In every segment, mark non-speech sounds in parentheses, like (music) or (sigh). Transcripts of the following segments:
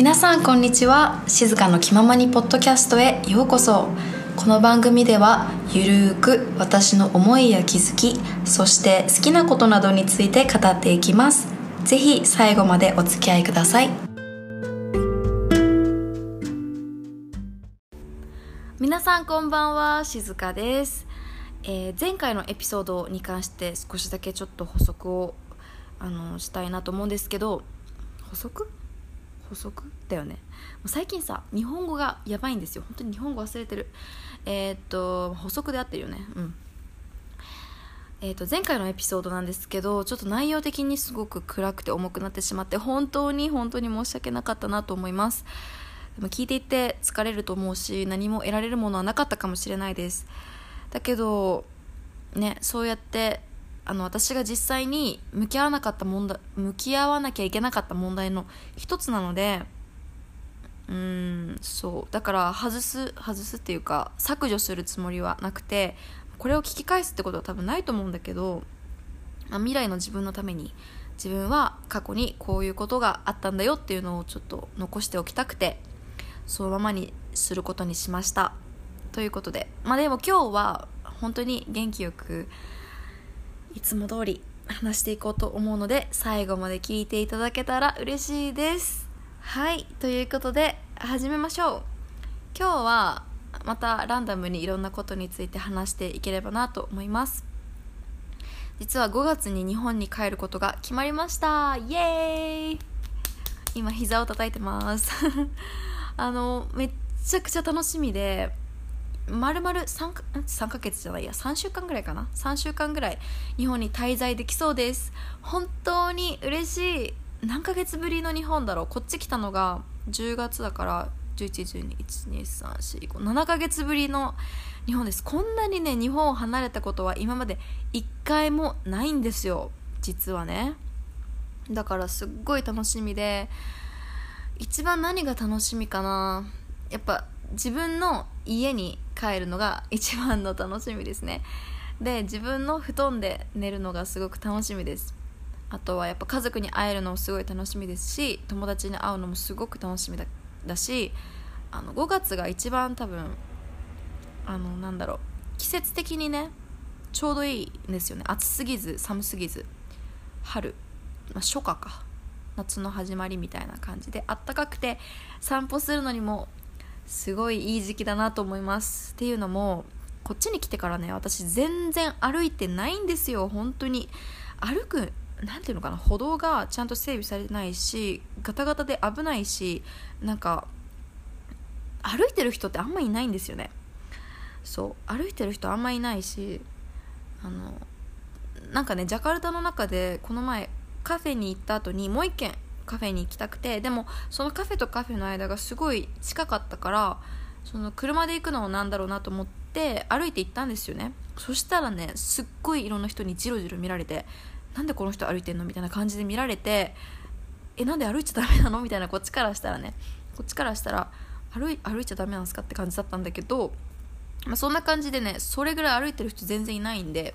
皆さんこんにちは。静かの気ままにポッドキャストへようこそ。この番組ではゆるーく私の思いや気づきそして好きなことなどについて語っていきます。ぜひ最後までお付き合いください。皆さんこんばんは。静香です、えー前回のエピソードに関して少しだけちょっと補足をあのしたいなと思うんですけど補足？補足？だよね最近さ日本語がやばいんですよ本当に日本語忘れてるえーっと補足？で合ってるよねうんえー、と前回のエピソードなんですけどちょっと内容的にすごく暗くて重くなってしまって本当に本当に申し訳なかったなと思いますでも聞いていて疲れると思うし何も得られるものはなかったかもしれないですだけどねそうやってあの私が実際に向き合わなかった問題向き合わなきゃいけなかった問題の一つなのでうーんそう。だから外す外すっていうか削除するつもりはなくてこれを聞き返すってことは多分ないと思うんだけど、まあ、未来の自分のために自分は過去にこういうことがあったんだよっていうのをちょっと残しておきたくてそのままにすることにしました。ということで。まあでも今日は本当に元気よくいつも通り話していこうと思うので最後まで聞いていただけたら嬉しいです。はいということで始めましょう。今日はまたランダムにいろんなことについて話していければなと思います。実は5月に日本に帰ることが決まりました。イエーイ。今膝を叩いてます。(laughs) あのめっちゃくちゃ楽しみでまるまる 3, か3ヶ月じゃないや。3週間ぐらいかな。3週間ぐらい日本に滞在できそうです。本当に嬉しい。何ヶ月ぶりの日本だろう。こっち来たのが10月だから1112123457ヶ月ぶりの日本です。こんなにね日本を離れたことは今まで1回もないんですよ。実はね。だからすっごい楽しみで。一番何が楽しみかな。やっぱ自分の家に帰るのが一番の楽しみですね。で自分の布団で寝るのがすごく楽しみです。あとはやっぱ家族に会えるのもすごい楽しみですし友達に会うのもすごく楽しみだだしあの5月が一番多分あのなんだろう季節的にねちょうどいいんですよね。暑すぎず寒すぎず春、まあ、初夏か。夏の始まりみたいな感じであったかくて散歩するのにもすごいいい時期だなと思います。っていうのもこっちに来てからね私全然歩いてないんですよ。本当に。歩くなんていうのかな歩道がちゃんと整備されてないしガタガタで危ないしなんか歩いてる人ってあんまいないんですよね。そう。歩いてる人あんまいないしあのなんかねジャカルタの中でこの前カフェに行った後にもう一軒カフェに行きたくてでもそのカフェとカフェの間がすごい近かったからその車で行くのもなんだろうなと思って歩いて行ったんですよね。そしたらねすっごいいろんな人にジロジロ見られてなんでこの人歩いてんの？みたいな感じで見られてえなんで歩いちゃダメなの？みたいなこっちからしたらね。こっちからしたら歩い歩いちゃダメなんですか？って感じだったんだけど、まあ、そんな感じでねそれぐらい歩いてる人全然いないんで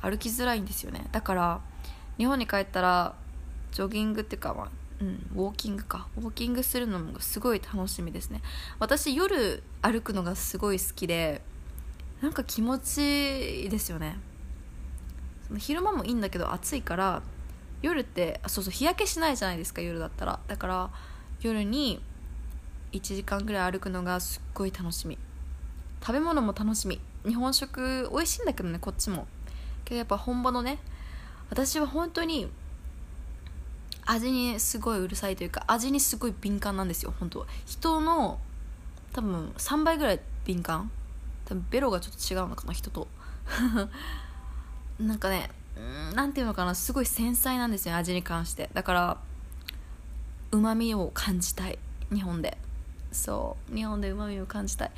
歩きづらいんですよね。だから日本に帰ったらジョギングっていうか、まあうん、ウォーキングか。ウォーキングするのもすごい楽しみですね。私夜歩くのがすごい好きでなんか気持ちいいですよね。昼間もいいんだけど暑いから夜ってそうそう日焼けしないじゃないですか夜だったら。だから夜に1時間ぐらい歩くのがすっごい楽しみ。食べ物も楽しみ。日本食美味しいんだけどねこっちも。けどやっぱ本場のね私は本当に味にすごいうるさいというか味にすごい敏感なんですよ本当人の多分3倍ぐらい敏感。多分ベロがちょっと違うのかな人と。(laughs) なんかねなんていうのかなすごい繊細なんですよ味に関して。だからうまみを感じたい日本で。そう日本でうまみを感じたい。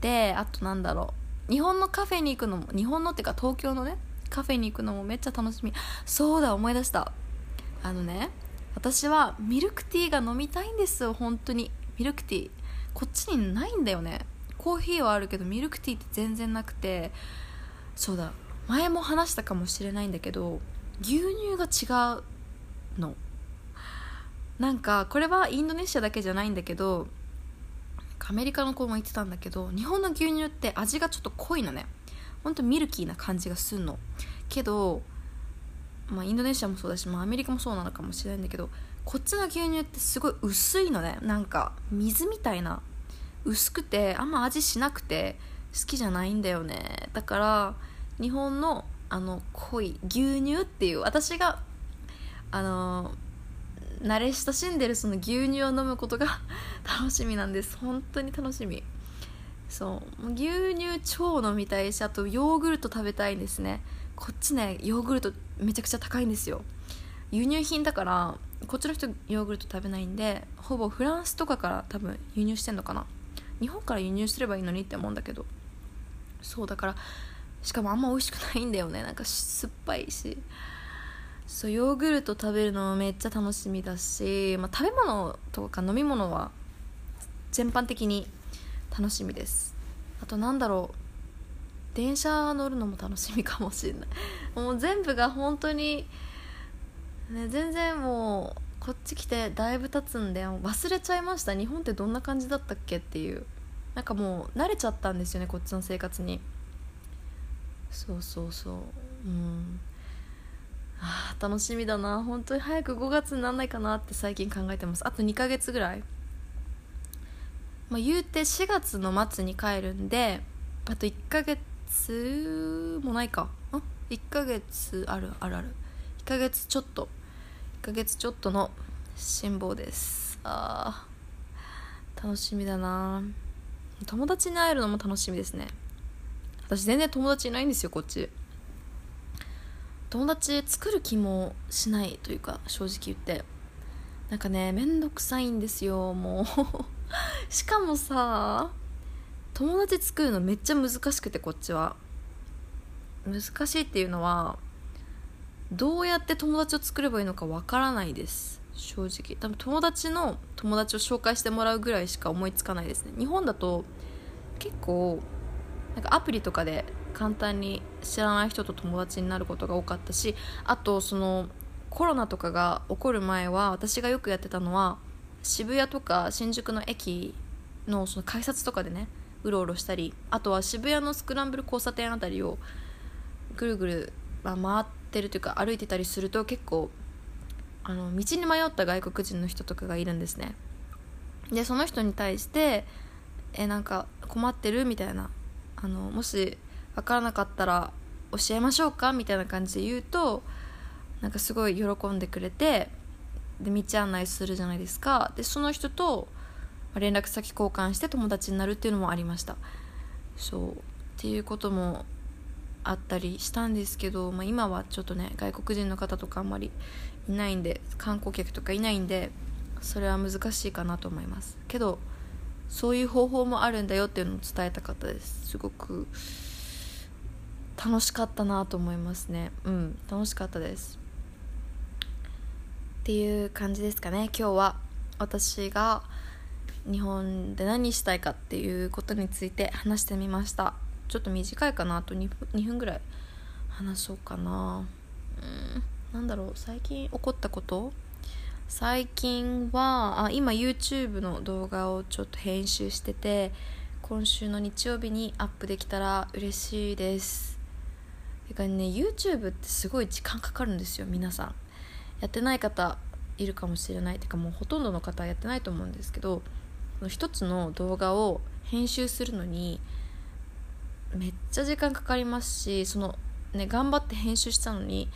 であとなんだろう。日本のカフェに行くのも日本のっていうか東京のねカフェに行くのもめっちゃ楽しみ。そうだ思い出した。あのね私はミルクティーが飲みたいんですよ本当に。ミルクティー。こっちにないんだよね。コーヒーはあるけどミルクティーって全然なくて。そうだ。前も話したかもしれないんだけど牛乳が違うの。なんかこれはインドネシアだけじゃないんだけどアメリカの子も言ってたんだけど日本の牛乳って味がちょっと濃いのね。ほんとミルキーな感じがすんの。けどまあインドネシアもそうだし、まあ、アメリカもそうなのかもしれないんだけどこっちの牛乳ってすごい薄いのね。なんか水みたいな。薄くてあんま味しなくて好きじゃないんだよね。だから日本のあの濃い牛乳っていう私があの慣れ親しんでるその牛乳を飲むことが (laughs) 楽しみなんです。本当に楽しみ。そう。牛乳超飲みたいしあとヨーグルト食べたいんですね。こっちねヨーグルトめちゃくちゃ高いんですよ。輸入品だからこっちの人ヨーグルト食べないんでほぼフランスとかから多分輸入してんのかな。日本から輸入すればいいのにって思うんだけど。そうだからしかもあんま美味しくないんだよね。なんか酸っぱいし。そうヨーグルト食べるのめっちゃ楽しみだし、まあ、食べ物とか飲み物は全般的に楽しみです。あとなんだろう。電車乗るのも楽しみかもしれない。もう全部が本当にね全然もうこっち来てだいぶ経つんで忘れちゃいました。日本ってどんな感じだったっけっていう。なんかもう慣れちゃったんですよねこっちの生活に。そうそうそう。うん。あ楽しみだな。本当に早く5月になんないかなって最近考えてます。あと2ヶ月ぐらい。まあ言うて4月の末に帰るんであと1ヶ月もないか。ん1ヶ月あるあるある。1ヶ月ちょっと。1ヶ月ちょっとの辛抱です。あ楽しみだな。友達に会えるのも楽しみですね。私全然友達いないんですよこっち。友達作る気もしないというか正直言って。なんかねめんどくさいんですよもう。(laughs) しかもさ友達作るのめっちゃ難しくてこっちは。難しいっていうのはどうやって友達を作ればいいのかわからないです。正直。多分友達の友達を紹介してもらうぐらいしか思いつかないですね。日本だと結構なんかアプリとかで簡単に知らない人と友達になることが多かったしあとそのコロナとかが起こる前は私がよくやってたのは渋谷とか新宿の駅のその改札とかでねうろうろしたりあとは渋谷のスクランブル交差点あたりをぐるぐる、まあ、回ってるというか歩いてたりすると結構あの道に迷った外国人の人とかがいるんですねでその人に対して「えなんか困ってる?」みたいなあのもし分からなかったら教えましょうか？みたいな感じで言うとなんかすごい喜んでくれてで道案内するじゃないですかでその人と連絡先交換して友達になるっていうのもありました。そう。っていうこともあったりしたんですけど、まあ、今はちょっとね外国人の方とかあんまりいないんで観光客とかいないんでそれは難しいかなと思います。けどそういう方法もあるんだよっていうのを伝えたかったです。すごく楽しかったなと思いますね。うん楽しかったです。っていう感じですかね今日は。私が日本で何したいかっていうことについて話してみました。ちょっと短いかな。あと 2, 分2分ぐらい話そうかな。うん。なんだろう。最近起こったこと？最近はあ今 YouTube の動画をちょっと編集してて今週の日曜日にアップできたら嬉しいです。てかね YouTube ってすごい時間かかるんですよ皆さん。やってない方いるかもしれない。てかもうほとんどの方はやってないと思うんですけど一つの動画を編集するのにめっちゃ時間かかりますしそのね頑張って編集したのに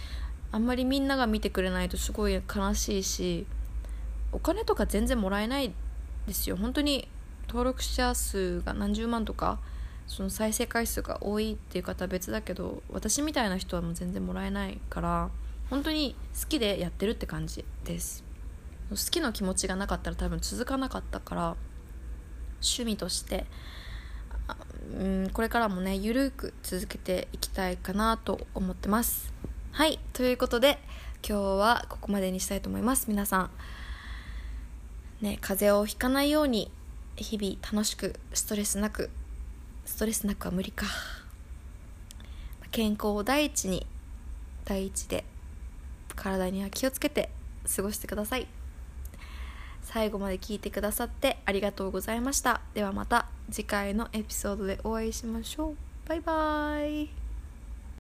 あんまりみんなが見てくれないとすごい悲しいしお金とか全然もらえないですよ。本当に登録者数が何十万とかその再生回数が多いっていう方は別だけど私みたいな人はもう全然もらえないから本当に好きでやってるって感じです。好きの気持ちがなかったら多分続かなかったから趣味としてうんこれからもねゆるく続けていきたいかなと思ってます。はいということで今日はここまでにしたいと思います。皆さんね風邪をひかないように日々楽しくストレスなくストレスなくは無理か。健康を第一に第一で体には気をつけて過ごしてください。最後まで聞いてくださってありがとうございました。ではまた次回のエピソードでお会いしましょう。バイバーイ。